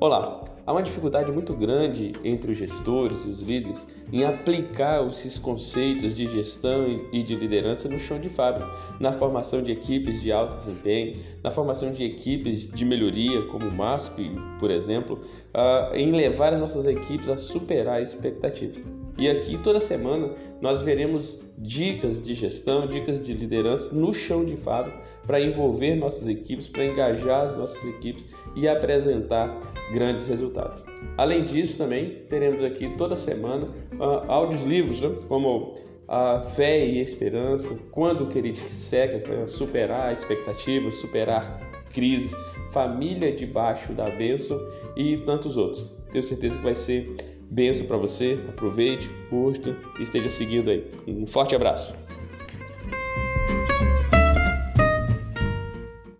Olá! Há uma dificuldade muito grande entre os gestores e os líderes em aplicar esses conceitos de gestão e de liderança no chão de fábrica, na formação de equipes de alto desempenho, na formação de equipes de melhoria, como o MASP, por exemplo, uh, em levar as nossas equipes a superar expectativas. E aqui toda semana nós veremos dicas de gestão, dicas de liderança no chão de fábrica para envolver nossas equipes, para engajar as nossas equipes e apresentar grandes resultados. Além disso, também teremos aqui toda semana uh, áudios livros, né? como a fé e esperança, quando o querido seca para superar expectativas, superar crises, família debaixo da bênção e tantos outros. Tenho certeza que vai ser benção para você. Aproveite, curta e esteja seguindo aí. Um forte abraço.